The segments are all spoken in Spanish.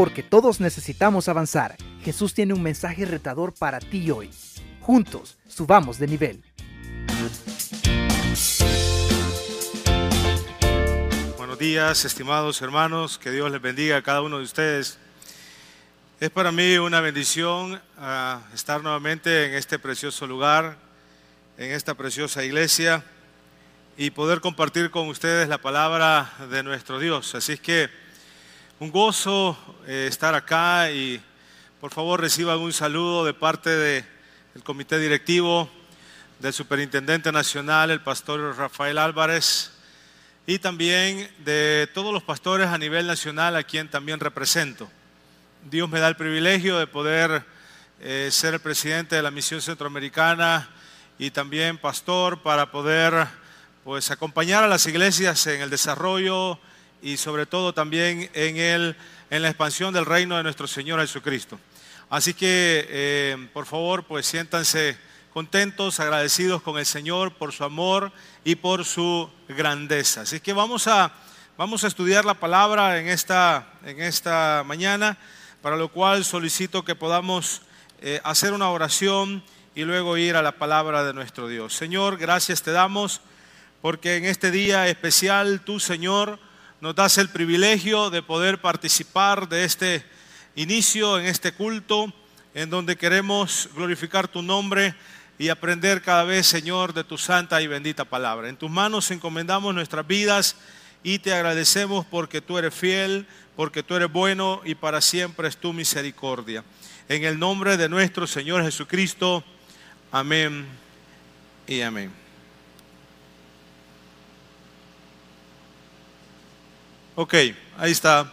Porque todos necesitamos avanzar. Jesús tiene un mensaje retador para ti hoy. Juntos, subamos de nivel. Buenos días, estimados hermanos. Que Dios les bendiga a cada uno de ustedes. Es para mí una bendición ah, estar nuevamente en este precioso lugar, en esta preciosa iglesia y poder compartir con ustedes la palabra de nuestro Dios. Así es que un gozo eh, estar acá y por favor reciban un saludo de parte del comité directivo, del superintendente nacional, el pastor Rafael Álvarez, y también de todos los pastores a nivel nacional a quien también represento. Dios me da el privilegio de poder eh, ser el presidente de la misión centroamericana y también pastor para poder pues acompañar a las iglesias en el desarrollo y sobre todo también en, el, en la expansión del reino de nuestro Señor Jesucristo. Así que eh, por favor pues siéntanse contentos, agradecidos con el Señor por su amor y por su grandeza. Así que vamos a, vamos a estudiar la palabra en esta, en esta mañana para lo cual solicito que podamos eh, hacer una oración y luego ir a la palabra de nuestro Dios. Señor, gracias te damos porque en este día especial tú, Señor, nos das el privilegio de poder participar de este inicio en este culto en donde queremos glorificar tu nombre y aprender cada vez, Señor, de tu santa y bendita palabra. En tus manos encomendamos nuestras vidas y te agradecemos porque tú eres fiel, porque tú eres bueno y para siempre es tu misericordia. En el nombre de nuestro Señor Jesucristo, amén y amén. Ok, ahí está.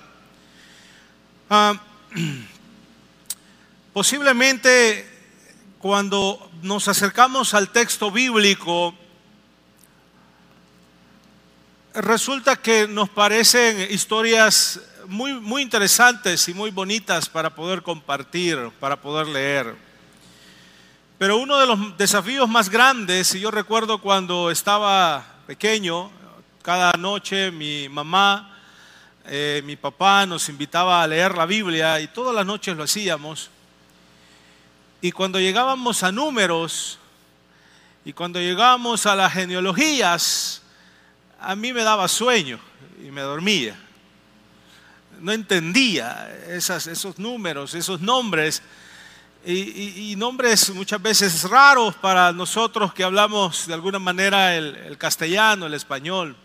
Ah, posiblemente cuando nos acercamos al texto bíblico, resulta que nos parecen historias muy, muy interesantes y muy bonitas para poder compartir, para poder leer. Pero uno de los desafíos más grandes, y yo recuerdo cuando estaba pequeño, cada noche mi mamá, eh, mi papá nos invitaba a leer la Biblia y todas las noches lo hacíamos. Y cuando llegábamos a números y cuando llegábamos a las genealogías, a mí me daba sueño y me dormía no entendía esos números, esos nombres, y, nombres muchas veces raros para nosotros que hablamos de alguna manera el, castellano, el español.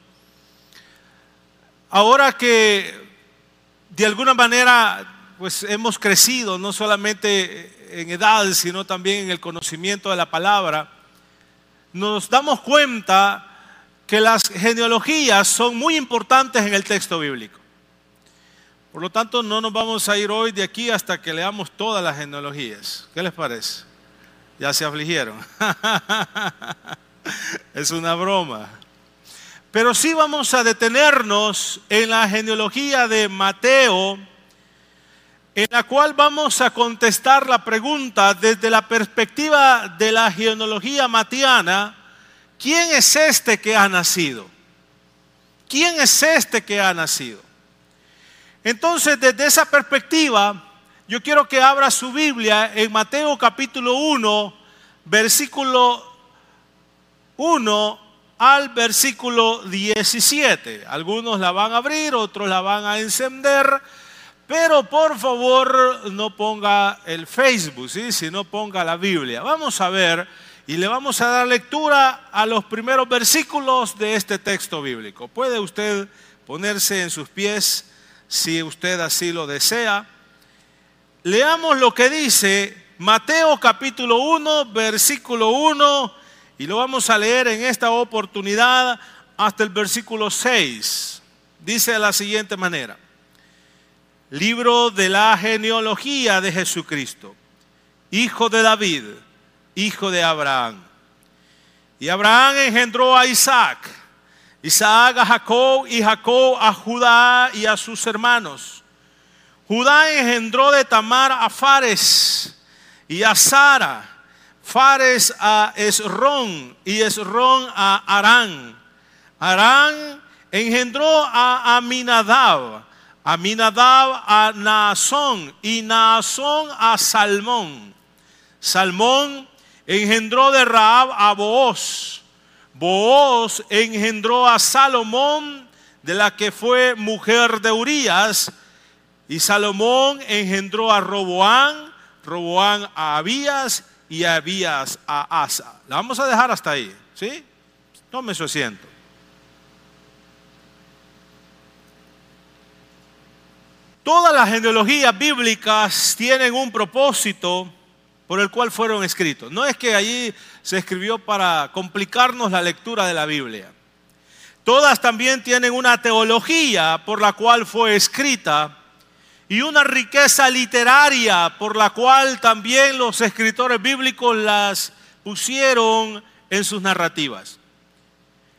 Ahora que de alguna manera pues hemos crecido no solamente en edad, sino también en el conocimiento de la palabra, nos damos cuenta que las genealogías son muy importantes en el texto bíblico. Por lo tanto, no nos vamos a ir hoy de aquí hasta que leamos todas las genealogías. ¿Qué les parece? Ya se afligieron. es una broma. Pero sí vamos a detenernos en la genealogía de Mateo, en la cual vamos a contestar la pregunta desde la perspectiva de la genealogía matiana, ¿quién es este que ha nacido? ¿Quién es este que ha nacido? Entonces, desde esa perspectiva, yo quiero que abra su Biblia en Mateo capítulo 1, versículo 1 al versículo 17. Algunos la van a abrir, otros la van a encender, pero por favor no ponga el Facebook, ¿sí? sino ponga la Biblia. Vamos a ver y le vamos a dar lectura a los primeros versículos de este texto bíblico. ¿Puede usted ponerse en sus pies? si usted así lo desea. Leamos lo que dice Mateo capítulo 1, versículo 1, y lo vamos a leer en esta oportunidad hasta el versículo 6. Dice de la siguiente manera, libro de la genealogía de Jesucristo, hijo de David, hijo de Abraham. Y Abraham engendró a Isaac Isaac a Jacob y Jacob a Judá y a sus hermanos. Judá engendró de Tamar a Fares y a Sara. Fares a Esrón y Esrón a Arán. Arán engendró a Aminadab. Aminadab a Naasón y Naasón a Salmón. Salmón engendró de Raab a Booz. Booz engendró a Salomón, de la que fue mujer de Urías. Y Salomón engendró a Roboán, Roboán a Abías y Abías a Asa. La vamos a dejar hasta ahí, ¿sí? Tome su asiento. Todas las genealogías bíblicas tienen un propósito por el cual fueron escritos. No es que allí se escribió para complicarnos la lectura de la Biblia. Todas también tienen una teología por la cual fue escrita y una riqueza literaria por la cual también los escritores bíblicos las pusieron en sus narrativas.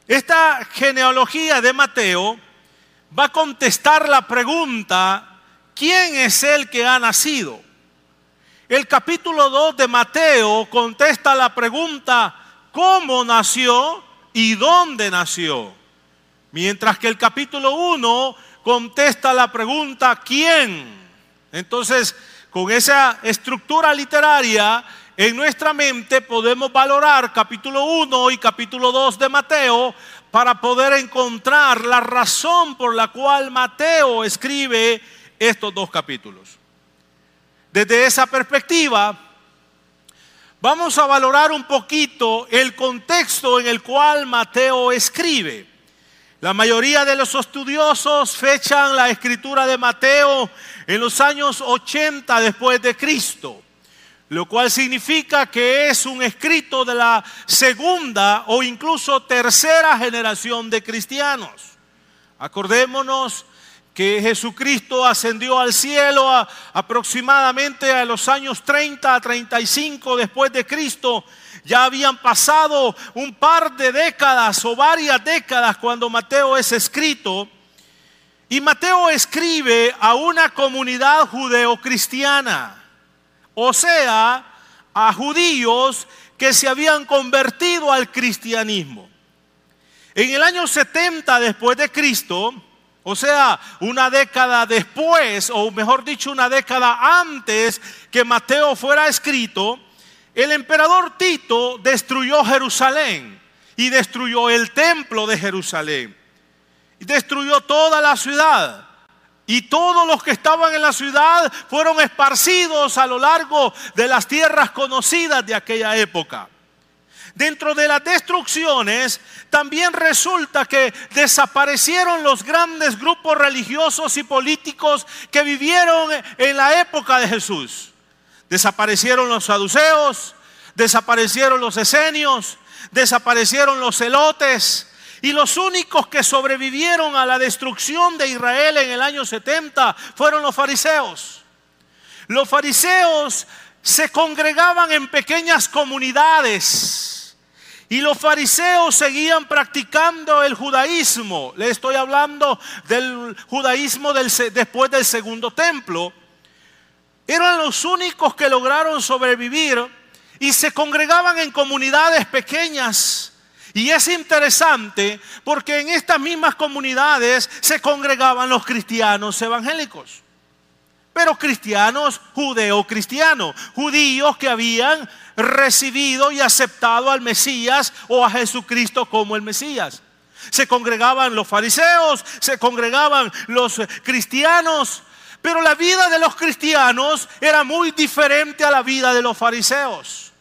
Esta genealogía de Mateo va a contestar la pregunta ¿quién es el que ha nacido? El capítulo 2 de Mateo contesta la pregunta, ¿cómo nació y dónde nació? Mientras que el capítulo 1 contesta la pregunta, ¿quién? Entonces, con esa estructura literaria, en nuestra mente podemos valorar capítulo 1 y capítulo 2 de Mateo para poder encontrar la razón por la cual Mateo escribe estos dos capítulos. Desde esa perspectiva, vamos a valorar un poquito el contexto en el cual Mateo escribe. La mayoría de los estudiosos fechan la escritura de Mateo en los años 80 después de Cristo, lo cual significa que es un escrito de la segunda o incluso tercera generación de cristianos. Acordémonos que Jesucristo ascendió al cielo aproximadamente a los años 30 a 35 después de Cristo. Ya habían pasado un par de décadas o varias décadas cuando Mateo es escrito. Y Mateo escribe a una comunidad judeocristiana, o sea, a judíos que se habían convertido al cristianismo. En el año 70 después de Cristo, o sea, una década después, o mejor dicho, una década antes que Mateo fuera escrito, el emperador Tito destruyó Jerusalén y destruyó el templo de Jerusalén. Y destruyó toda la ciudad. Y todos los que estaban en la ciudad fueron esparcidos a lo largo de las tierras conocidas de aquella época. Dentro de las destrucciones también resulta que desaparecieron los grandes grupos religiosos y políticos que vivieron en la época de Jesús. Desaparecieron los saduceos, desaparecieron los esenios, desaparecieron los celotes. Y los únicos que sobrevivieron a la destrucción de Israel en el año 70 fueron los fariseos. Los fariseos se congregaban en pequeñas comunidades y los fariseos seguían practicando el judaísmo. Le estoy hablando del judaísmo después del segundo templo. Eran los únicos que lograron sobrevivir y se congregaban en comunidades pequeñas. Y es interesante porque en estas mismas comunidades se congregaban los cristianos evangélicos. Pero cristianos judeo-cristianos, judíos que habían recibido y aceptado al Mesías o a Jesucristo como el Mesías. Se congregaban los fariseos, se congregaban los cristianos, pero la vida de los cristianos era muy diferente a la vida de los fariseos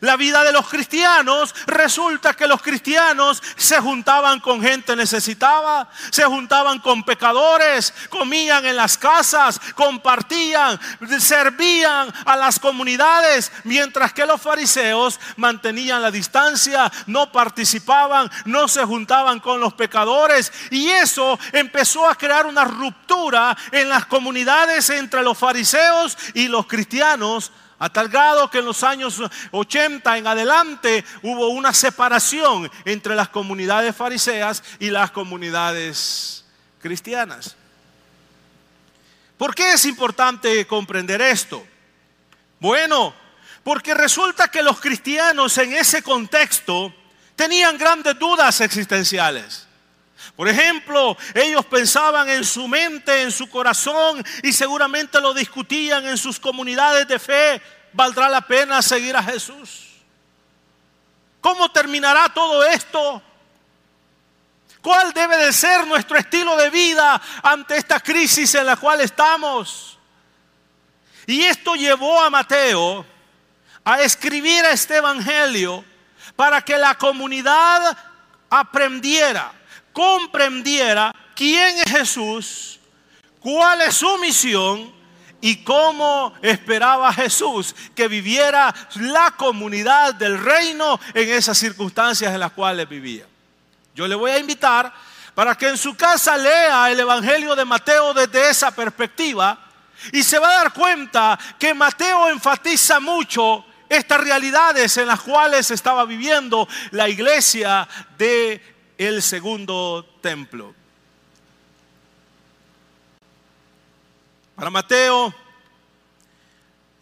la vida de los cristianos, resulta que los cristianos se juntaban con gente necesitada, se juntaban con pecadores, comían en las casas, compartían, servían a las comunidades, mientras que los fariseos mantenían la distancia, no participaban, no se juntaban con los pecadores. Y eso empezó a crear una ruptura en las comunidades entre los fariseos y los cristianos a tal grado que en los años 80 en adelante hubo una separación entre las comunidades fariseas y las comunidades cristianas. ¿Por qué es importante comprender esto? Bueno, porque resulta que los cristianos en ese contexto tenían grandes dudas existenciales. Por ejemplo, ellos pensaban en su mente, en su corazón y seguramente lo discutían en sus comunidades de fe. ¿Valdrá la pena seguir a Jesús? ¿Cómo terminará todo esto? ¿Cuál debe de ser nuestro estilo de vida ante esta crisis en la cual estamos? Y esto llevó a Mateo a escribir este evangelio para que la comunidad aprendiera comprendiera quién es Jesús, cuál es su misión y cómo esperaba Jesús que viviera la comunidad del reino en esas circunstancias en las cuales vivía. Yo le voy a invitar para que en su casa lea el Evangelio de Mateo desde esa perspectiva y se va a dar cuenta que Mateo enfatiza mucho estas realidades en las cuales estaba viviendo la iglesia de el segundo templo. Para Mateo,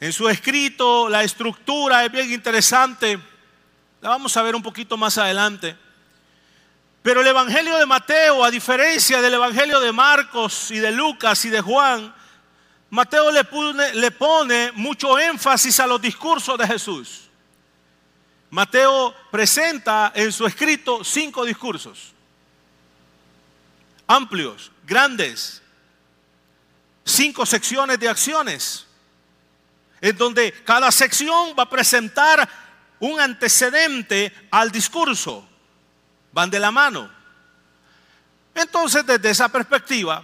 en su escrito, la estructura es bien interesante. La vamos a ver un poquito más adelante. Pero el Evangelio de Mateo, a diferencia del Evangelio de Marcos y de Lucas y de Juan, Mateo le pone, le pone mucho énfasis a los discursos de Jesús. Mateo presenta en su escrito cinco discursos, amplios, grandes, cinco secciones de acciones, en donde cada sección va a presentar un antecedente al discurso, van de la mano. Entonces, desde esa perspectiva,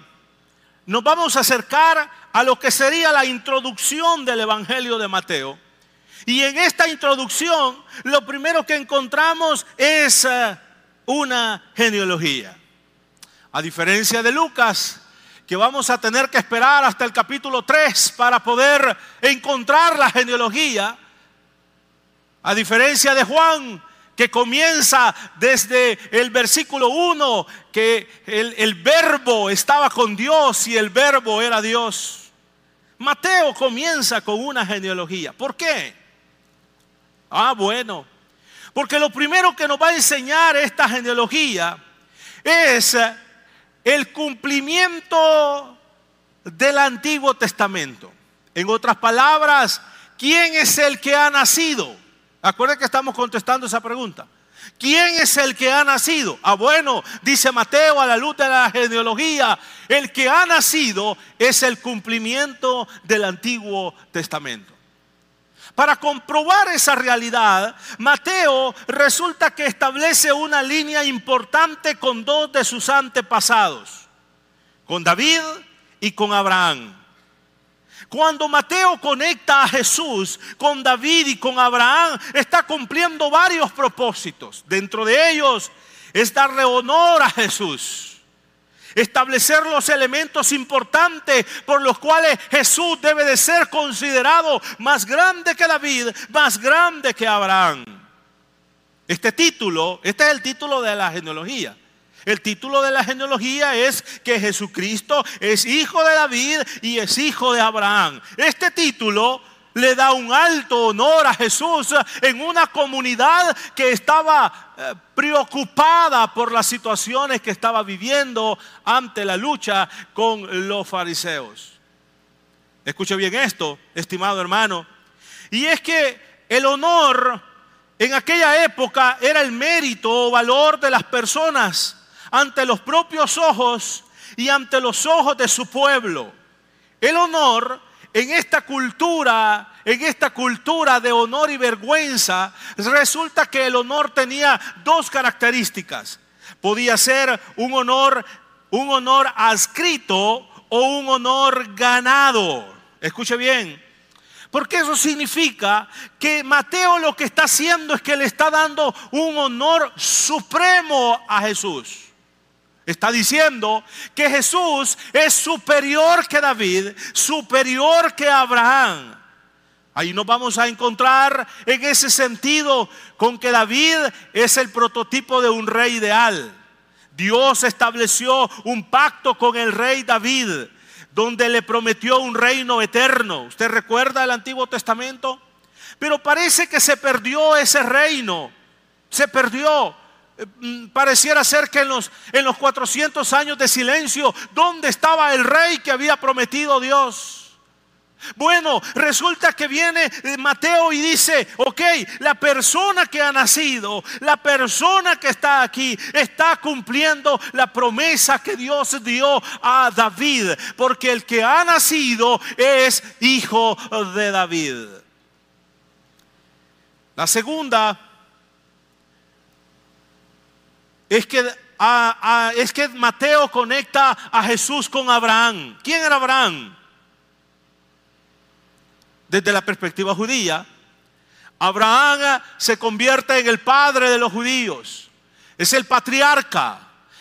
nos vamos a acercar a lo que sería la introducción del Evangelio de Mateo y en esta introducción lo primero que encontramos es eh, una genealogía. A diferencia de Lucas, que vamos a tener que esperar hasta el capítulo 3 para poder encontrar la genealogía, a diferencia de Juan, que comienza desde el versículo 1, que el, el, verbo estaba con Dios y el verbo era Dios. Mateo comienza con una genealogía. ¿Por qué? Ah, bueno. Porque lo primero que nos va a enseñar esta genealogía es eh, el cumplimiento del Antiguo Testamento. En otras palabras, ¿quién es el que ha nacido? Acuérdense que estamos contestando esa pregunta. ¿Quién es el que ha nacido? Ah, bueno, dice Mateo a la luz de la genealogía, el que ha nacido es el cumplimiento del Antiguo Testamento. Para comprobar esa realidad, Mateo resulta que establece una línea importante con dos de sus antepasados, con David y con Abraham. Cuando Mateo conecta a Jesús con David y con Abraham, está cumpliendo varios propósitos. Dentro de ellos es darle honor a Jesús establecer los elementos importantes por los cuales Jesús debe de ser considerado más grande que David, más grande que Abraham. Este título, este es el título de la genealogía. El título de la genealogía es que Jesucristo es hijo de David y es hijo de Abraham. Este título le da un alto honor a Jesús en una comunidad que estaba eh, preocupada por las situaciones que estaba viviendo ante la lucha con los fariseos. Escuche bien esto, estimado hermano. Y es que el honor en aquella época era el mérito o valor de las personas ante los propios ojos y ante los ojos de su pueblo. El honor en esta cultura, en esta cultura de honor y vergüenza, resulta que el honor tenía dos características. Podía ser un honor, un honor adscrito o un honor ganado. Escuche bien. Porque eso significa que Mateo lo que está haciendo es que le está dando un honor supremo a Jesús. Está diciendo que Jesús es superior que David, superior que Abraham. Ahí nos vamos a encontrar en ese sentido con que David es el prototipo de un rey ideal. Dios estableció un pacto con el rey David, donde le prometió un reino eterno. ¿Usted recuerda el Antiguo Testamento? Pero parece que se perdió ese reino. Se perdió pareciera ser que en los, en los 400 años de silencio, ¿dónde estaba el rey que había prometido Dios? Bueno, resulta que viene eh, Mateo y dice, ok, la persona que ha nacido, la persona que está aquí, está cumpliendo la promesa que Dios dio a David, porque el que ha nacido es hijo de David. La segunda es que, Mateo conecta a Jesús con Abraham. ¿Quién era Abraham? desde la perspectiva judía, Abraham se convierte en el padre de los judíos, es el patriarca,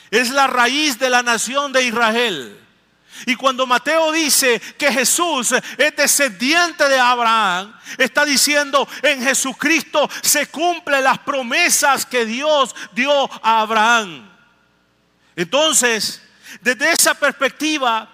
es la raíz de la nación de Israel. Y cuando Mateo dice que Jesús es descendiente de Abraham, está diciendo en Jesucristo se cumplen las promesas que Dios dio a Abraham. Entonces, desde esa perspectiva,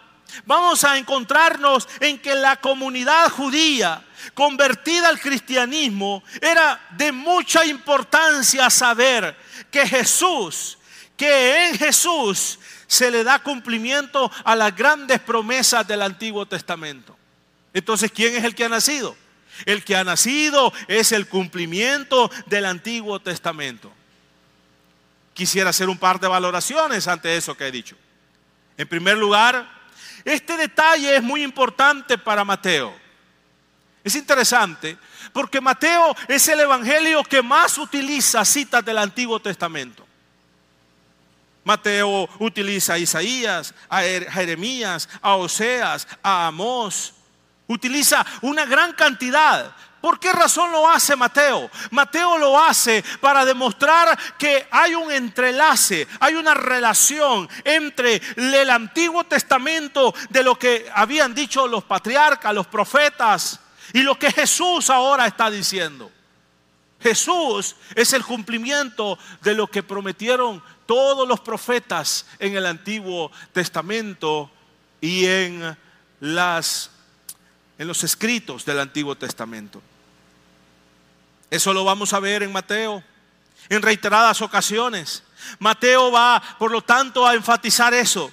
vamos a encontrarnos en que la comunidad judía convertida al cristianismo era de mucha importancia saber que Jesús, que en Jesús se le da cumplimiento a las grandes promesas del Antiguo Testamento. Entonces, ¿quién es el que ha nacido? El que ha nacido es el cumplimiento del Antiguo Testamento. Quisiera hacer un par de valoraciones ante eso que he dicho. En primer lugar, este detalle es muy importante para Mateo. Es interesante porque Mateo es el evangelio que más utiliza citas del Antiguo Testamento. Mateo utiliza a Isaías, a Jeremías, a Oseas, a Amós. Utiliza una gran cantidad ¿Por qué razón lo hace Mateo? Mateo lo hace para demostrar que hay un entrelace, hay una relación entre el Antiguo Testamento de lo que habían dicho los patriarcas, los profetas, y lo que Jesús ahora está diciendo. Jesús es el cumplimiento de lo que prometieron todos los profetas en el Antiguo Testamento y en, las, en los escritos del Antiguo Testamento. Eso lo vamos a ver en Mateo en reiteradas ocasiones. Mateo va, por lo tanto, a enfatizar eso.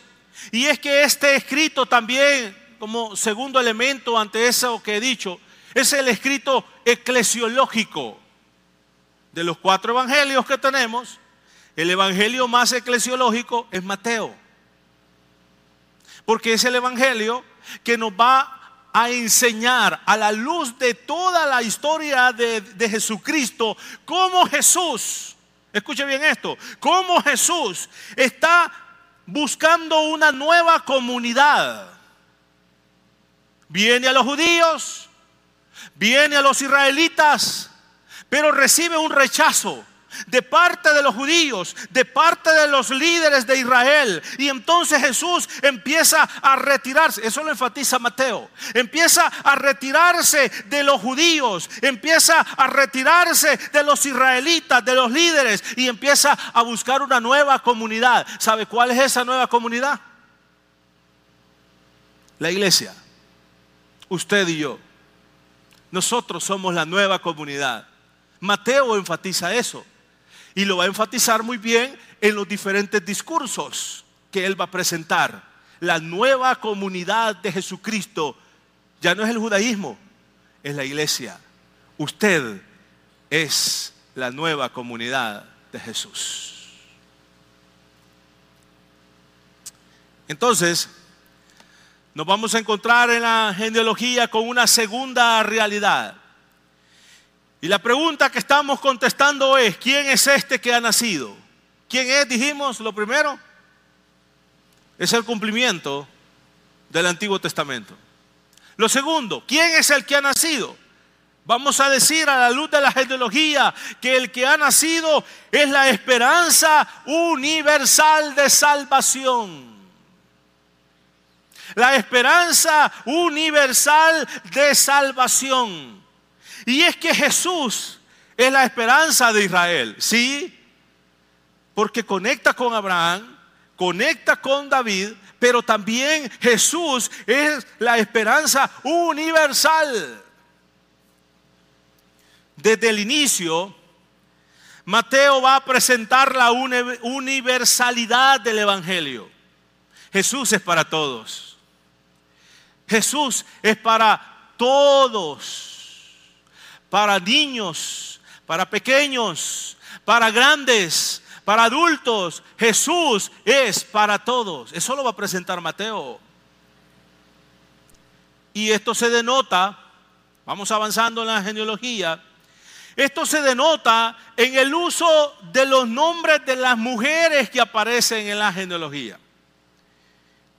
Y es que este escrito también, como segundo elemento ante eso que he dicho, es el escrito eclesiológico. De los cuatro evangelios que tenemos, el evangelio más eclesiológico es Mateo. Porque es el evangelio que nos va a enseñar a la luz de toda la historia de, Jesucristo cómo Jesús, escuche bien esto, cómo Jesús está buscando una nueva comunidad. Viene a los judíos, viene a los israelitas, pero recibe un rechazo de parte de los judíos, de parte de los líderes de Israel. Y entonces Jesús empieza a retirarse, eso lo enfatiza Mateo, empieza a retirarse de los judíos, empieza a retirarse de los israelitas, de los líderes, y empieza a buscar una nueva comunidad. ¿Sabe cuál es esa nueva comunidad? La iglesia, usted y yo. Nosotros somos la nueva comunidad. Mateo enfatiza eso. Y lo va a enfatizar muy bien en los diferentes discursos que él va a presentar. La nueva comunidad de Jesucristo ya no es el judaísmo, es la iglesia. Usted es la nueva comunidad de Jesús. Entonces, nos vamos a encontrar en la genealogía con una segunda realidad. Y la pregunta que estamos contestando es, ¿quién es este que ha nacido? ¿Quién es? Dijimos lo primero. Es el cumplimiento del Antiguo Testamento. Lo segundo, ¿quién es el que ha nacido? Vamos a decir a la luz de la genealogía que el que ha nacido es la esperanza universal de salvación. La esperanza universal de salvación. Y es que Jesús es la esperanza de Israel, ¿sí? Porque conecta con Abraham, conecta con David, pero también Jesús es la esperanza universal. Desde el inicio, Mateo va a presentar la universalidad del Evangelio. Jesús es para todos. Jesús es para todos. Para niños, para pequeños, para grandes, para adultos. Jesús es para todos. Eso lo va a presentar Mateo. Y esto se denota, vamos avanzando en la genealogía, esto se denota en el uso de los nombres de las mujeres que aparecen en la genealogía.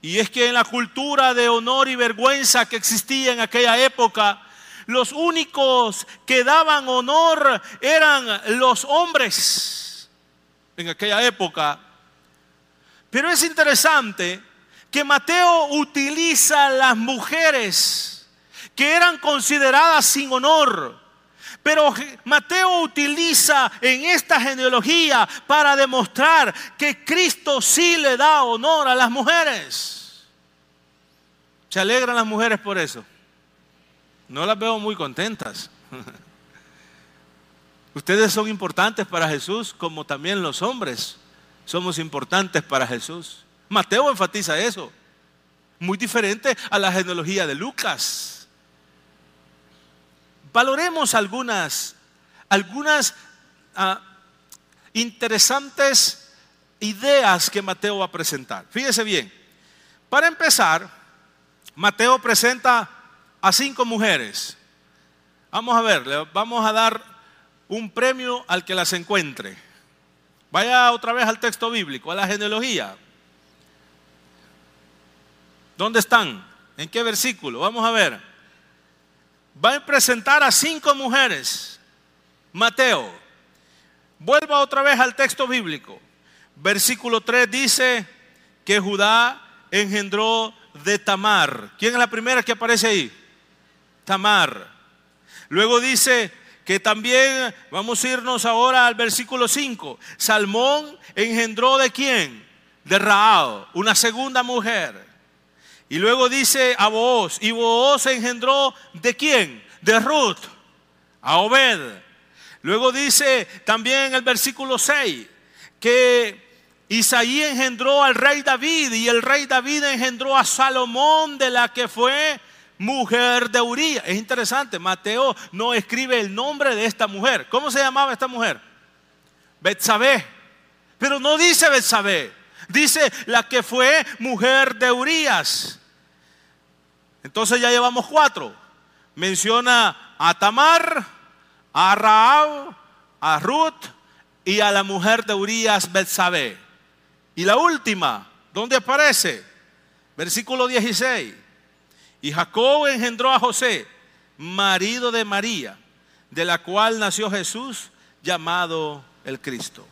Y es que en la cultura de honor y vergüenza que existía en aquella época, los únicos que daban honor eran los hombres en aquella época. Pero es interesante que Mateo utiliza las mujeres que eran consideradas sin honor pero Mateo utiliza en esta genealogía para demostrar que Cristo sí le da honor a las mujeres. Se alegran las mujeres por eso. No las veo muy contentas. Ustedes son importantes para Jesús como también los hombres somos importantes para Jesús. Mateo enfatiza eso. Muy diferente a la genealogía de Lucas. Valoremos algunas, algunas ah, interesantes ideas que Mateo va a presentar. Fíjese bien, para empezar, Mateo presenta a cinco mujeres. Vamos a ver, le vamos a dar un premio al que las encuentre. Vaya otra vez al texto bíblico, a la genealogía. ¿Dónde están? ¿En qué versículo? Vamos a ver va a presentar a cinco mujeres. Mateo, vuelva otra vez al texto bíblico. Versículo 3 dice que Judá engendró de Tamar. ¿Quién es la primera que aparece ahí? Luego dice que también, vamos a irnos ahora al versículo 5. Salmón engendró de quién? De Raab, una segunda mujer. Y luego dice a Booz, y Booz engendró de quién? De Ruth, a Obed. Luego dice también el versículo 6 que Isaí engendró al rey David y el rey David engendró a Salomón de la que fue mujer de Uría. Es interesante, Mateo no escribe el nombre de esta mujer. ¿Cómo se llamaba esta mujer? Betsabé. Pero no dice Betsabé, dice la que fue mujer de Urías. Entonces ya llevamos cuatro. Menciona a Tamar, a Raab, a Ruth y a la mujer de Urias Betsabé. Y la última, ¿dónde aparece? Versículo 16. Y Jacob engendró a José, marido de María, de la cual nació Jesús, llamado el Cristo.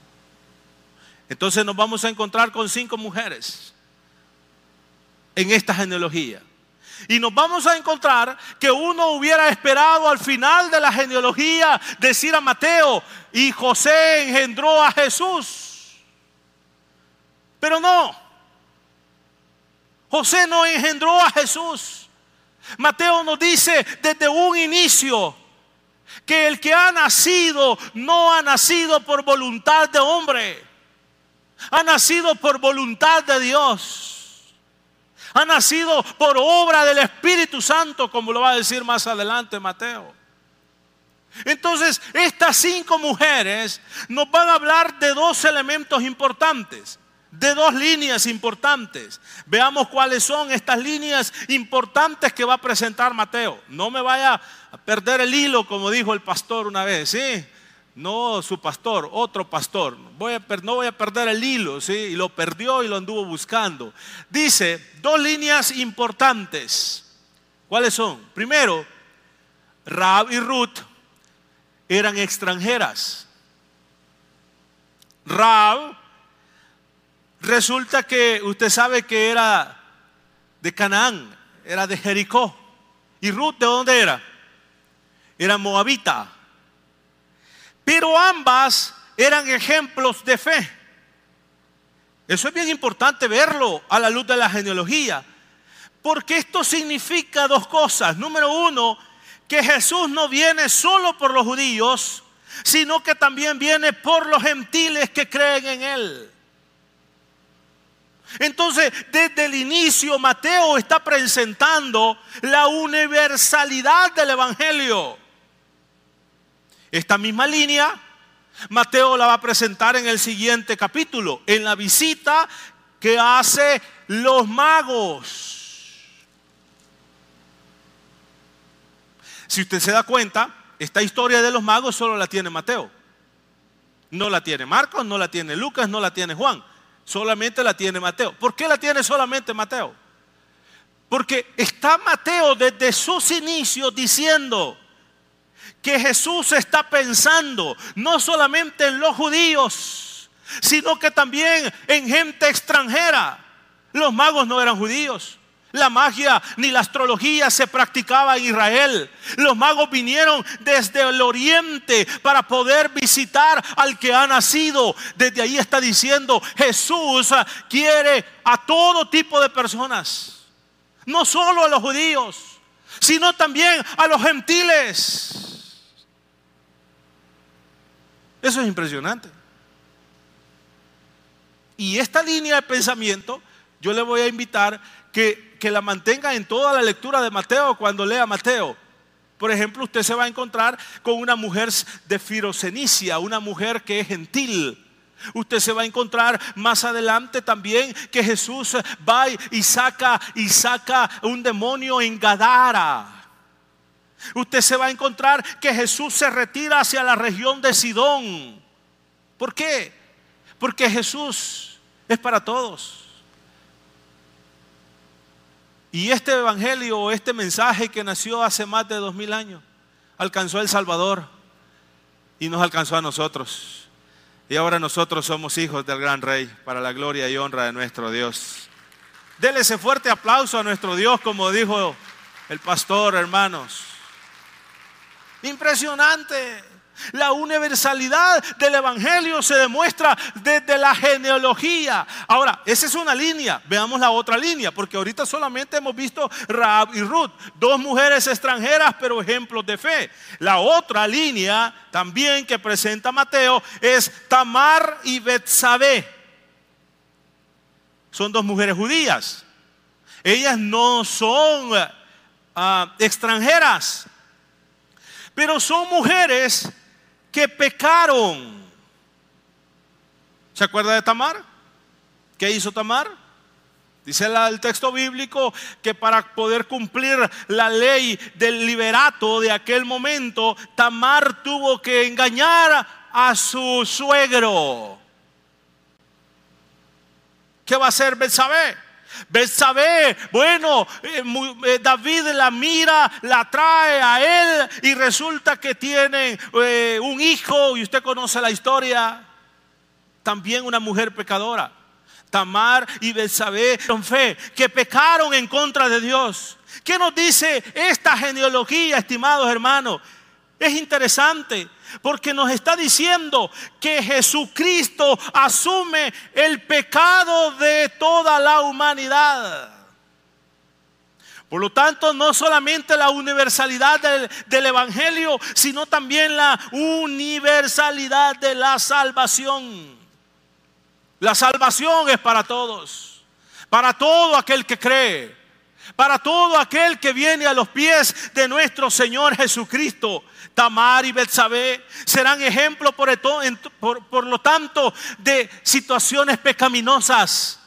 Entonces nos vamos a encontrar con cinco mujeres en esta genealogía. Y nos vamos a encontrar que uno hubiera esperado al final de la genealogía decir a Mateo, y José engendró a Jesús. Pero no, José no engendró a Jesús. Mateo nos dice desde un inicio que el que ha nacido no ha nacido por voluntad de hombre, ha nacido por voluntad de Dios. Ha nacido por obra del Espíritu Santo, como lo va a decir más adelante Mateo. Entonces, estas cinco mujeres nos van a hablar de dos elementos importantes, de dos líneas importantes. Veamos cuáles son estas líneas importantes que va a presentar Mateo. No me vaya a perder el hilo, como dijo el pastor una vez, ¿sí? no su pastor, otro pastor. Voy a, no voy a perder el hilo, ¿sí? Y lo perdió y lo anduvo buscando. Dice dos líneas importantes. ¿Cuáles son? Primero, Raab y Ruth eran extranjeras. Raab resulta que usted sabe que era de Canaán, era de Jericó. ¿Y Ruth de dónde era? Era moabita. Pero ambas eran ejemplos de fe. Eso es bien importante verlo a la luz de la genealogía. Porque esto significa dos cosas. Número uno, que Jesús no viene solo por los judíos, sino que también viene por los gentiles que creen en Él. Entonces, desde el inicio, Mateo está presentando la universalidad del Evangelio. Esta misma línea, Mateo la va a presentar en el siguiente capítulo, en la visita que hace los magos. Si usted se da cuenta, esta historia de los magos solo la tiene Mateo. No la tiene Marcos, no la tiene Lucas, no la tiene Juan. Solamente la tiene Mateo. ¿Por qué la tiene solamente Mateo? Porque está Mateo desde sus inicios diciendo que Jesús está pensando no solamente en los judíos, sino que también en gente extranjera. Los magos no eran judíos. La magia ni la astrología se practicaba en Israel. Los magos vinieron desde el oriente para poder visitar al que ha nacido. Desde ahí está diciendo, Jesús quiere a todo tipo de personas. No solo a los judíos, sino también a los gentiles. Eso es impresionante. Y esta línea de pensamiento, yo le voy a invitar que que la mantenga en toda la lectura de Mateo cuando lea Mateo. Por ejemplo, usted se va a encontrar con una mujer de Firocenicia, una mujer que es gentil. Usted se va a encontrar más adelante también que Jesús va y saca y saca un demonio en Gadara. Usted se va a encontrar que Jesús se retira hacia la región de Sidón. ¿Por qué? Porque Jesús es para todos. Y este evangelio, este mensaje que nació hace más de dos mil años, alcanzó El Salvador y nos alcanzó a nosotros. Y ahora nosotros somos hijos del gran rey para la gloria y honra de nuestro Dios. Dele ese fuerte aplauso a nuestro Dios, como dijo el pastor, hermanos. Impresionante. La universalidad del Evangelio se demuestra desde la genealogía. Ahora, esa es una línea. Veamos la otra línea, porque ahorita solamente hemos visto Raab y Ruth, dos mujeres extranjeras, pero ejemplos de fe. La otra línea también que presenta Mateo es Tamar y Betsabé. Son dos mujeres judías. Ellas no son ah, extranjeras, pero son mujeres que pecaron. ¿Se acuerda de Tamar? ¿Qué hizo Tamar? Dice el texto bíblico que para poder cumplir la ley del liberato de aquel momento, Tamar tuvo que engañar a su suegro. ¿Qué va a hacer Betsabé? Betsabé, bueno, eh, eh, David la mira, la trae a él y resulta que tiene eh, un hijo y usted conoce la historia. También una mujer pecadora. Tamar y Betsabé con fe que pecaron en contra de Dios. ¿Qué nos dice esta genealogía, estimados hermanos? Es interesante porque nos está diciendo que Jesucristo asume el pecado de toda la humanidad. Por lo tanto, no solamente la universalidad del, Evangelio, sino también la universalidad de la salvación. La salvación es para todos, para todo aquel que cree para todo aquel que viene a los pies de nuestro Señor Jesucristo. Tamar y Betsabé serán ejemplos por, por, por lo tanto de situaciones pecaminosas,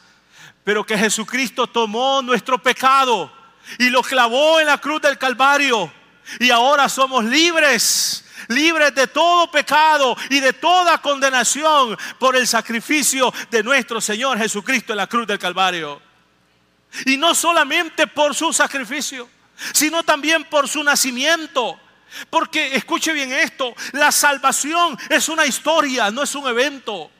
pero que Jesucristo tomó nuestro pecado y lo clavó en la cruz del Calvario y ahora somos libres libres de todo pecado y de toda condenación por el sacrificio de nuestro Señor Jesucristo en la cruz del Calvario. Y no solamente por su sacrificio, sino también por su nacimiento. Porque escuche bien esto, la salvación es una historia, no es un evento.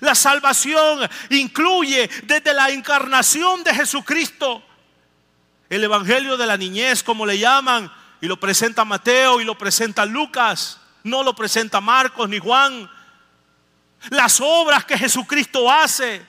La salvación incluye desde la encarnación de Jesucristo, el Evangelio de la niñez, como le llaman, y lo presenta Mateo y lo presenta Lucas, no lo presenta Marcos ni Juan. Las obras que Jesucristo hace,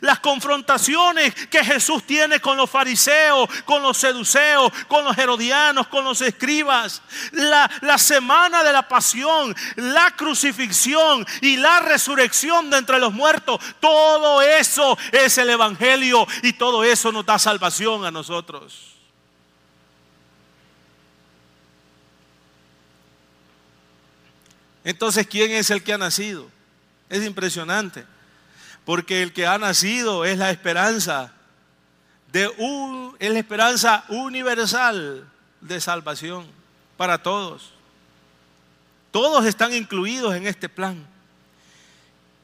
Las confrontaciones que Jesús tiene con los fariseos, con los seduceos, con los herodianos, con los escribas. La, la, semana de la pasión, la crucifixión y la resurrección de entre los muertos. Todo eso es el Evangelio y todo eso nos da salvación a nosotros. Entonces, ¿quién es el que ha nacido? Es impresionante, porque el que ha nacido es la esperanza de un, es la esperanza universal de salvación para todos. Todos están incluidos en este plan.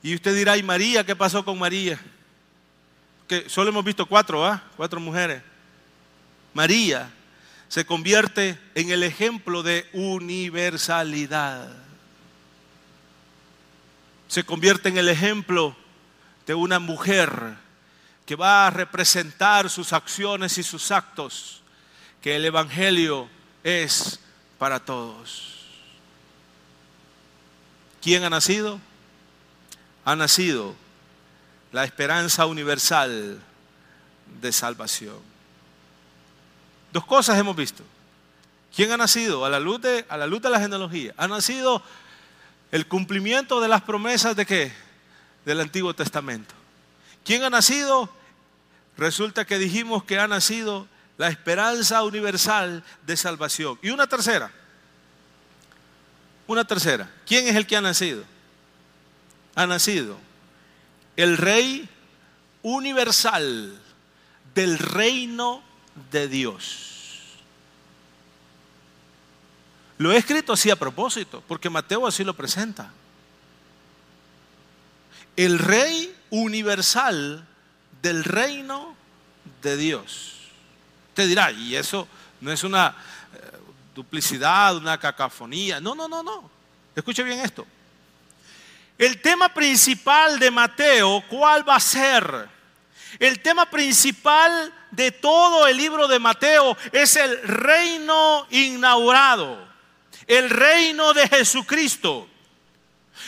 Y usted dirá, ¿y María? ¿Qué pasó con María? Que solo hemos visto cuatro, ¿ah? Cuatro mujeres. María se convierte en el ejemplo de universalidad se convierte en el ejemplo de una mujer que va a representar sus acciones y sus actos, que el Evangelio es para todos. ¿Quién ha nacido? Ha nacido la esperanza universal de salvación. Dos cosas hemos visto. ¿Quién ha nacido? A la luz de, a la, luz de la genealogía. Ha nacido el cumplimiento de las promesas de qué? Del Antiguo Testamento. ¿Quién ha nacido? Resulta que dijimos que ha nacido la esperanza universal de salvación. Y una tercera. Una tercera. ¿Quién es el que ha nacido? Ha nacido el Rey universal del reino de Dios. Lo he escrito así a propósito, porque Mateo así lo presenta. El rey universal del reino de Dios. Te dirá, y eso no es una eh, duplicidad, una cacofonía. No, no, no, no. Escuche bien esto. El tema principal de Mateo, ¿cuál va a ser? El tema principal de todo el libro de Mateo es el reino inaugurado el reino de Jesucristo.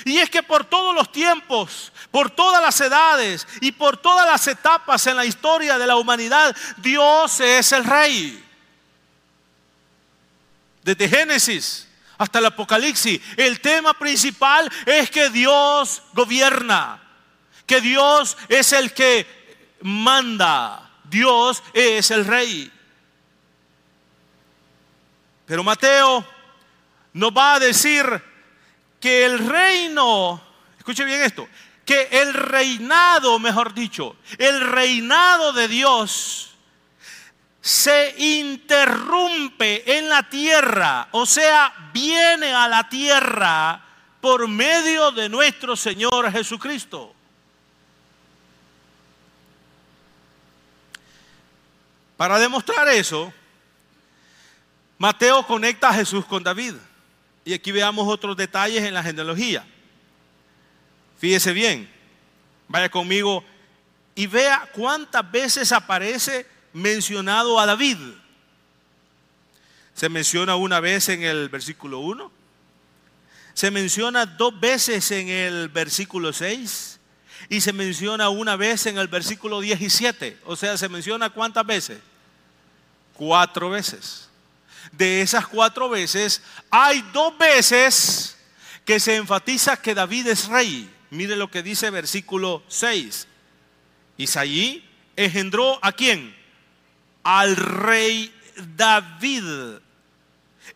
Y es que por todos los tiempos, por todas las edades y por todas las etapas en la historia de la humanidad, Dios es el rey. Desde Génesis hasta el Apocalipsis, el tema principal es que Dios gobierna, que Dios es el que manda, Dios es el rey. Pero Mateo nos va a decir que el reino, escuche bien esto, que el reinado, mejor dicho, el reinado de Dios se interrumpe en la tierra, o sea, viene a la tierra por medio de nuestro Señor Jesucristo. Para demostrar eso, Mateo conecta a Jesús con David. Y aquí veamos otros detalles en la genealogía. Fíjese bien, vaya conmigo y vea cuántas veces aparece mencionado a David. Se menciona una vez en el versículo 1, se menciona dos veces en el versículo 6 y se menciona una vez en el versículo 17. O sea, se menciona cuántas veces? Cuatro veces de esas cuatro veces, hay dos veces que se enfatiza que David es rey. Mire lo que dice versículo 6. Isaí engendró a quién? Al rey David.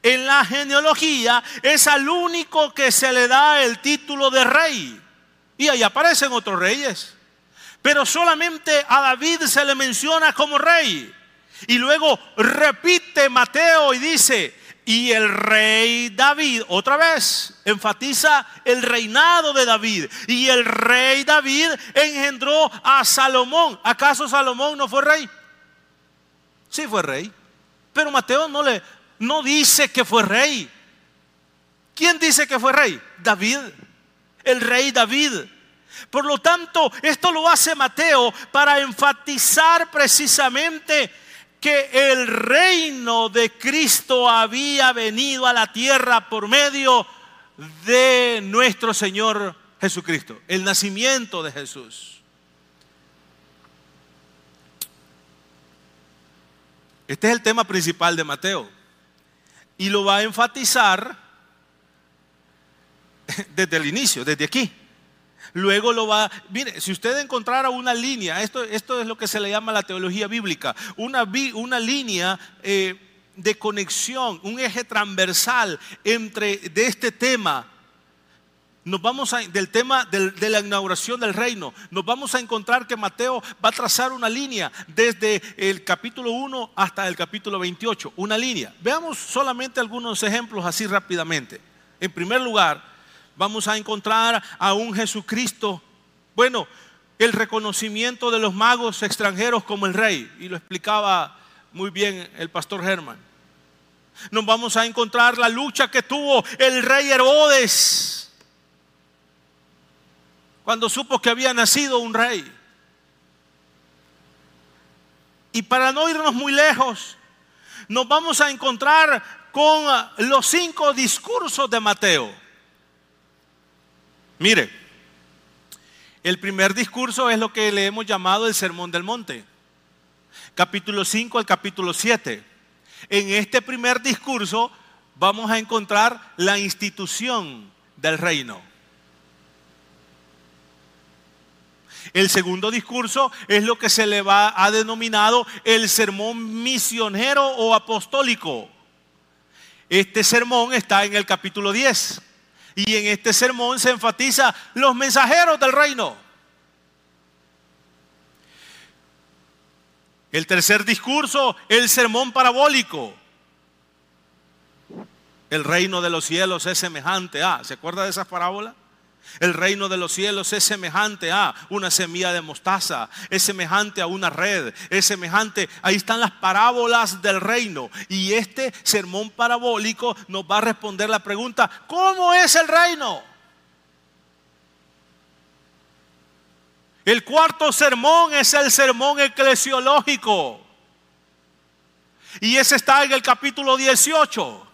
En la genealogía es al único que se le da el título de rey. Y ahí aparecen otros reyes. Pero solamente a David se le menciona como rey. Y luego repite Mateo y dice, y el rey David, otra vez, enfatiza el reinado de David. Y el rey David engendró a Salomón. ¿Acaso Salomón no fue rey? Sí fue rey. Pero Mateo no le no dice que fue rey. ¿Quién dice que fue rey? David. El rey David. Por lo tanto, esto lo hace Mateo para enfatizar precisamente que el reino de Cristo había venido a la tierra por medio de nuestro Señor Jesucristo, el nacimiento de Jesús. Este es el tema principal de Mateo. Y lo va a enfatizar desde el inicio, desde aquí. Luego lo va, mire, si usted encontrara una línea, esto, esto es lo que se le llama la teología bíblica, una, una línea eh, de conexión, un eje transversal entre de este tema nos vamos a, del tema de la inauguración del reino, nos vamos a encontrar que Mateo va a trazar una línea desde el capítulo 1 hasta el capítulo 28, una línea. Veamos solamente algunos ejemplos así rápidamente. En primer lugar, vamos a encontrar a un Jesucristo, bueno, el reconocimiento de los magos extranjeros como el rey, y lo explicaba muy bien el pastor Germán. Nos vamos a encontrar la lucha que tuvo el rey Herodes cuando supo que había nacido un rey. Y para no irnos muy lejos, nos vamos a encontrar con los cinco discursos de Mateo. Mire, el primer discurso es lo que le hemos llamado el Sermón del Monte, capítulo 5 al capítulo 7. En este primer discurso vamos a encontrar la institución del reino. El segundo discurso es lo que se le va a denominado el sermón misionero o apostólico. Este sermón está en el capítulo 10 y en este sermón se enfatiza los mensajeros del reino. El tercer discurso, el sermón parabólico. El reino de los cielos es semejante a, ¿se acuerda de esas parábolas? El reino de los cielos es semejante a una semilla de mostaza, es semejante a una red, es semejante, ahí están las parábolas del reino. Y este sermón parabólico nos va a responder la pregunta, ¿cómo es el reino? El cuarto sermón es el sermón eclesiológico. Y ese está en el capítulo 18.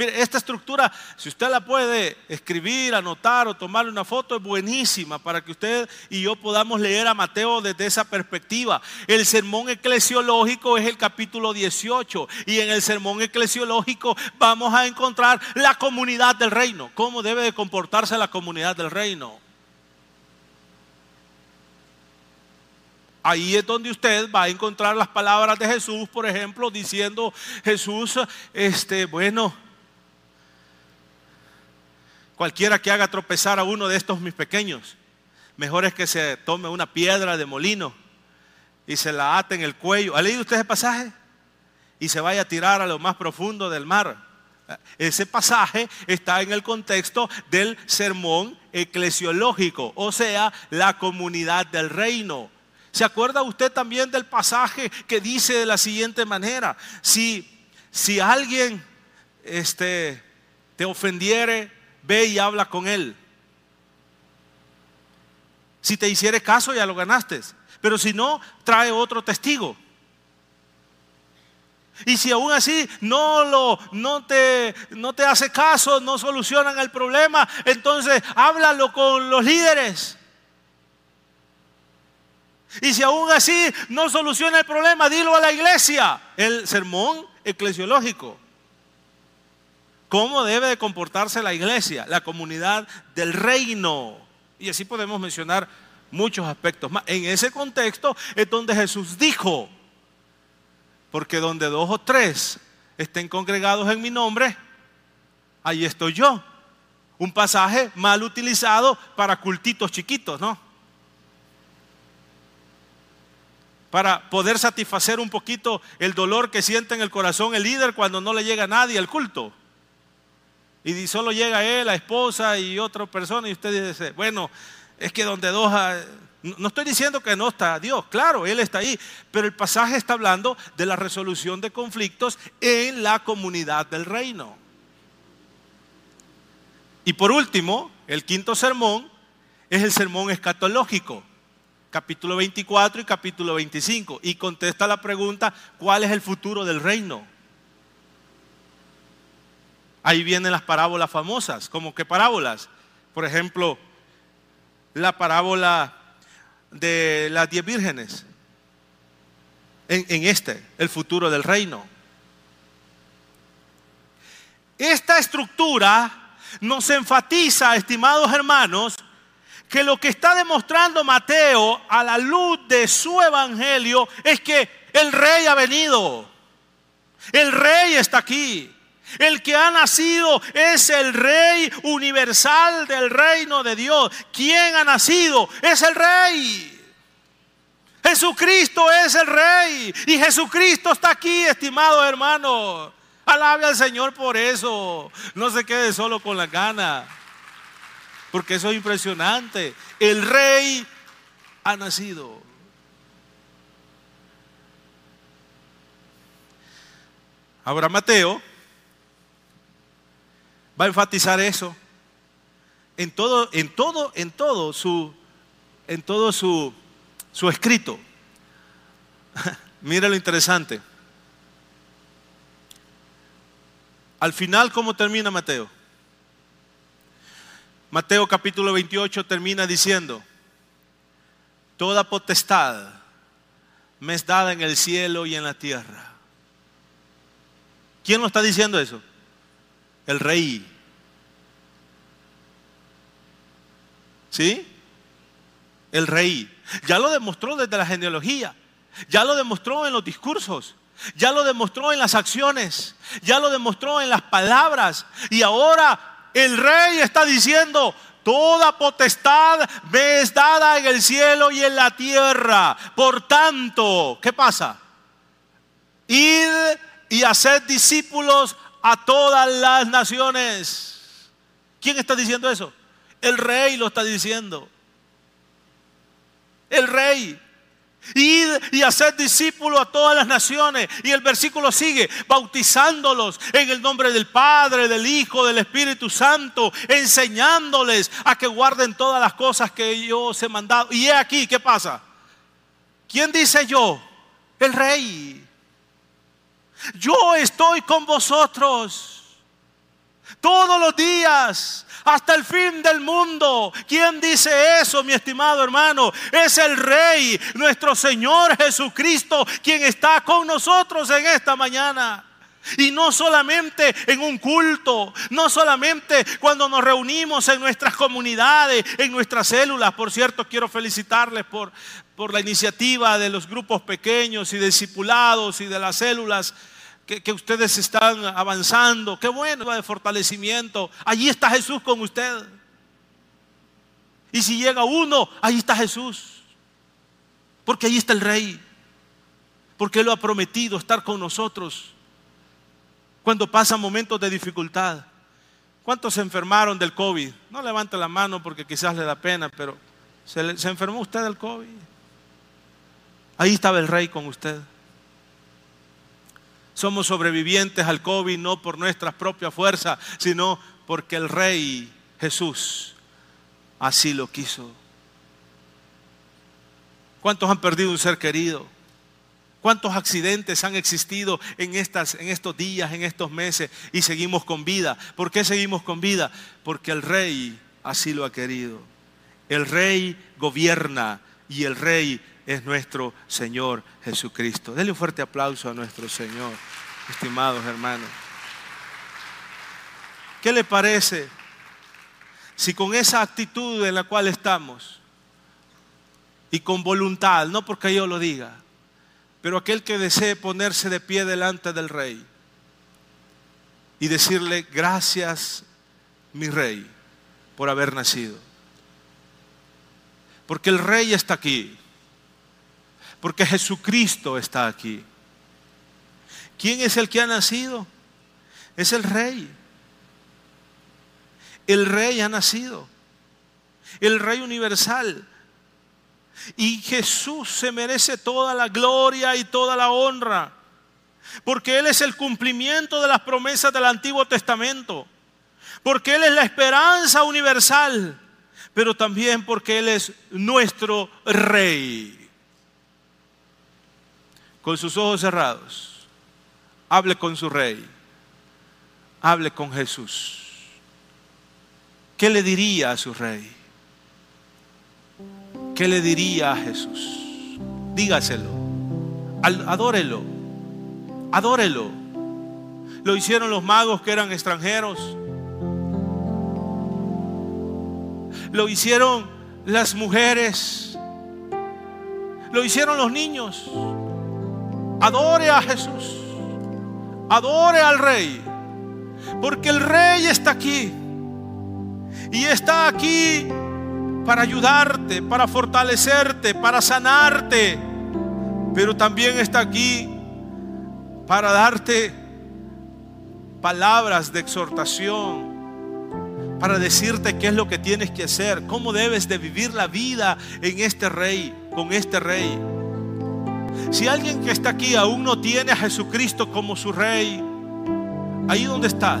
Mire, esta estructura, si usted la puede escribir, anotar o tomarle una foto, es buenísima para que usted y yo podamos leer a Mateo desde esa perspectiva. El sermón eclesiológico es el capítulo 18 y en el sermón eclesiológico vamos a encontrar la comunidad del reino, cómo debe de comportarse la comunidad del reino. Ahí es donde usted va a encontrar las palabras de Jesús, por ejemplo, diciendo Jesús, este, bueno, Cualquiera que haga tropezar a uno de estos mis pequeños, mejor es que se tome una piedra de molino y se la ate en el cuello. ¿Ha leído usted ese pasaje? Y se vaya a tirar a lo más profundo del mar. Ese pasaje está en el contexto del sermón eclesiológico, o sea, la comunidad del reino. ¿Se acuerda usted también del pasaje que dice de la siguiente manera? Si, si alguien este, te ofendiere, ve y habla con él. Si te hiciere caso, ya lo ganaste. Pero si no, trae otro testigo. Y si aún así no, lo, no, te, no te hace caso, no solucionan el problema, entonces háblalo con los líderes. Y si aún así no soluciona el problema, dilo a la iglesia. El sermón eclesiológico cómo debe de comportarse la iglesia, la comunidad del reino. Y así podemos mencionar muchos aspectos más. En ese contexto es donde Jesús dijo, porque donde dos o tres estén congregados en mi nombre, ahí estoy yo. Un pasaje mal utilizado para cultitos chiquitos, ¿no? Para poder satisfacer un poquito el dolor que siente en el corazón el líder cuando no le llega a nadie al culto. Y solo llega él, la esposa y otra persona y usted dice, bueno, es que donde dos... Ah, no estoy diciendo que no está Dios, claro, Él está ahí, pero el pasaje está hablando de la resolución de conflictos en la comunidad del reino. Y por último, el quinto sermón es el sermón escatológico, capítulo 24 y capítulo 25, y contesta la pregunta, ¿cuál es el futuro del reino? Ahí vienen las parábolas famosas. ¿Cómo qué parábolas? Por ejemplo, la parábola de las diez vírgenes. en, en este, el futuro del reino. Esta estructura nos enfatiza, estimados hermanos, que lo que está demostrando Mateo a la luz de su evangelio es que el rey ha venido. El rey está aquí. El que ha nacido es el rey universal del reino de Dios. ¿Quién ha nacido? Es el rey. Jesucristo es el rey. Y Jesucristo está aquí, estimado hermano. Alabe al Señor por eso. No se quede solo con la gana porque eso es impresionante. El rey ha nacido. Ahora Mateo va a enfatizar eso en todo, en todo, en todo su, en todo su, su escrito. Mira lo interesante. Al final, ¿cómo termina Mateo? Mateo capítulo 28 termina diciendo, toda potestad me es dada en el cielo y en la tierra. ¿Quién lo está diciendo eso? El rey. ¿Sí? El rey. Ya lo demostró desde la genealogía. Ya lo demostró en los discursos. Ya lo demostró en las acciones. Ya lo demostró en las palabras. Y ahora el rey está diciendo, toda potestad me es dada en el cielo y en la tierra. Por tanto, ¿qué pasa? Id y haced discípulos a todas las naciones. ¿Quién está diciendo eso? El rey lo está diciendo. El rey. Id y hacer discípulos a todas las naciones. Y el versículo sigue, bautizándolos en el nombre del Padre, del Hijo, del Espíritu Santo, enseñándoles a que guarden todas las cosas que yo os he mandado. Y he aquí, ¿qué pasa? ¿Quién dice yo? El rey. Yo estoy con vosotros todos los días hasta el fin del mundo. ¿Quién dice eso, mi estimado hermano? Es el Rey, nuestro Señor Jesucristo, quien está con nosotros en esta mañana. Y no solamente en un culto, no solamente cuando nos reunimos en nuestras comunidades, en nuestras células. Por cierto, quiero felicitarles por, por la iniciativa de los grupos pequeños y discipulados y de las células que, ustedes están avanzando. Qué bueno de fortalecimiento. Allí está Jesús con usted. Y si llega uno, ahí está Jesús. Porque ahí está el Rey. Porque Él lo ha prometido estar con nosotros cuando pasan momentos de dificultad. ¿Cuántos se enfermaron del COVID? No levante la mano porque quizás le da pena, pero ¿se, se enfermó usted del COVID? Ahí estaba el Rey con usted. Somos sobrevivientes al COVID no por nuestras propias fuerzas, sino porque el Rey Jesús así lo quiso. ¿Cuántos han perdido un ser querido? ¿Cuántos accidentes han existido en, estas, en estos días, en estos meses y seguimos con vida? ¿Por qué seguimos con vida? Porque el rey así lo ha querido. El rey gobierna y el rey es nuestro Señor Jesucristo. Denle un fuerte aplauso a nuestro Señor, estimados hermanos. ¿Qué le parece si con esa actitud en la cual estamos y con voluntad, no porque yo lo diga, pero aquel que desee ponerse de pie delante del rey y decirle gracias mi rey por haber nacido? Porque el rey está aquí. Porque Jesucristo está aquí. ¿Quién es el que ha nacido? Es el rey. El rey ha nacido. El rey universal. Y Jesús se merece toda la gloria y toda la honra. Porque Él es el cumplimiento de las promesas del Antiguo Testamento. Porque Él es la esperanza universal. Pero también porque Él es nuestro rey con sus ojos cerrados, hable con su rey, hable con Jesús. ¿Qué le diría a su rey? ¿Qué le diría a Jesús? Dígaselo. adórelo, adórelo. Lo hicieron los magos que eran extranjeros. Lo hicieron las mujeres. Lo hicieron los niños. Adore a Jesús. Adore al rey. Porque el rey está aquí. Y está aquí para ayudarte, para fortalecerte, para sanarte. Pero también está aquí para darte palabras de exhortación, para decirte qué es lo que tienes que hacer, cómo debes de vivir la vida en este rey, con este rey. Si alguien que está aquí aún no tiene a Jesucristo como su rey, ahí donde está,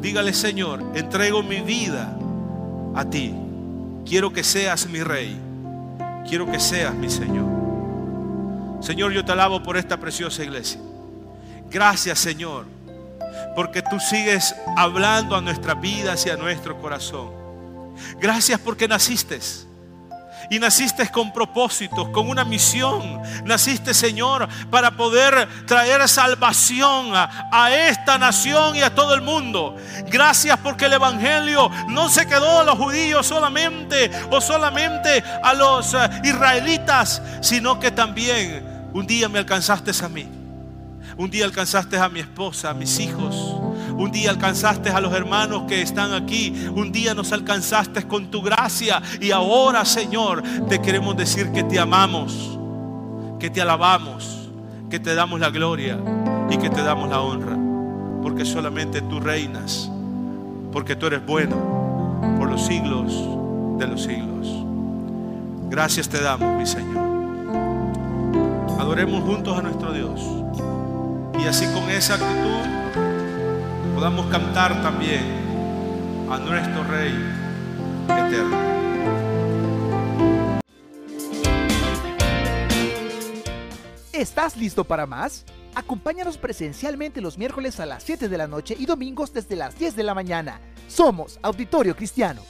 dígale Señor, entrego mi vida a ti. Quiero que seas mi rey. Quiero que seas mi Señor. Señor, yo te alabo por esta preciosa iglesia. Gracias, Señor, porque tú sigues hablando a nuestras vidas y a nuestro corazón. Gracias porque naciste y naciste con propósitos, con una misión. Naciste, Señor, para poder traer salvación a, esta nación y a todo el mundo. Gracias porque el Evangelio no se quedó a los judíos solamente o solamente a los eh, israelitas, sino que también un día me alcanzaste a mí. Un día alcanzaste a mi esposa, a mis hijos. Un día alcanzaste a los hermanos que están aquí. Un día nos alcanzaste con tu gracia. Y ahora, Señor, te queremos decir que te amamos, que te alabamos, que te damos la gloria y que te damos la honra. Porque solamente tú reinas. Porque tú eres bueno por los siglos de los siglos. Gracias te damos, mi Señor. Adoremos juntos a nuestro Dios. Y así con esa actitud podamos cantar también a nuestro Rey eterno. ¿Estás listo para más? Acompáñanos presencialmente los miércoles a las 7 de la noche y domingos desde las 10 de la mañana. Somos Auditorio Cristiano.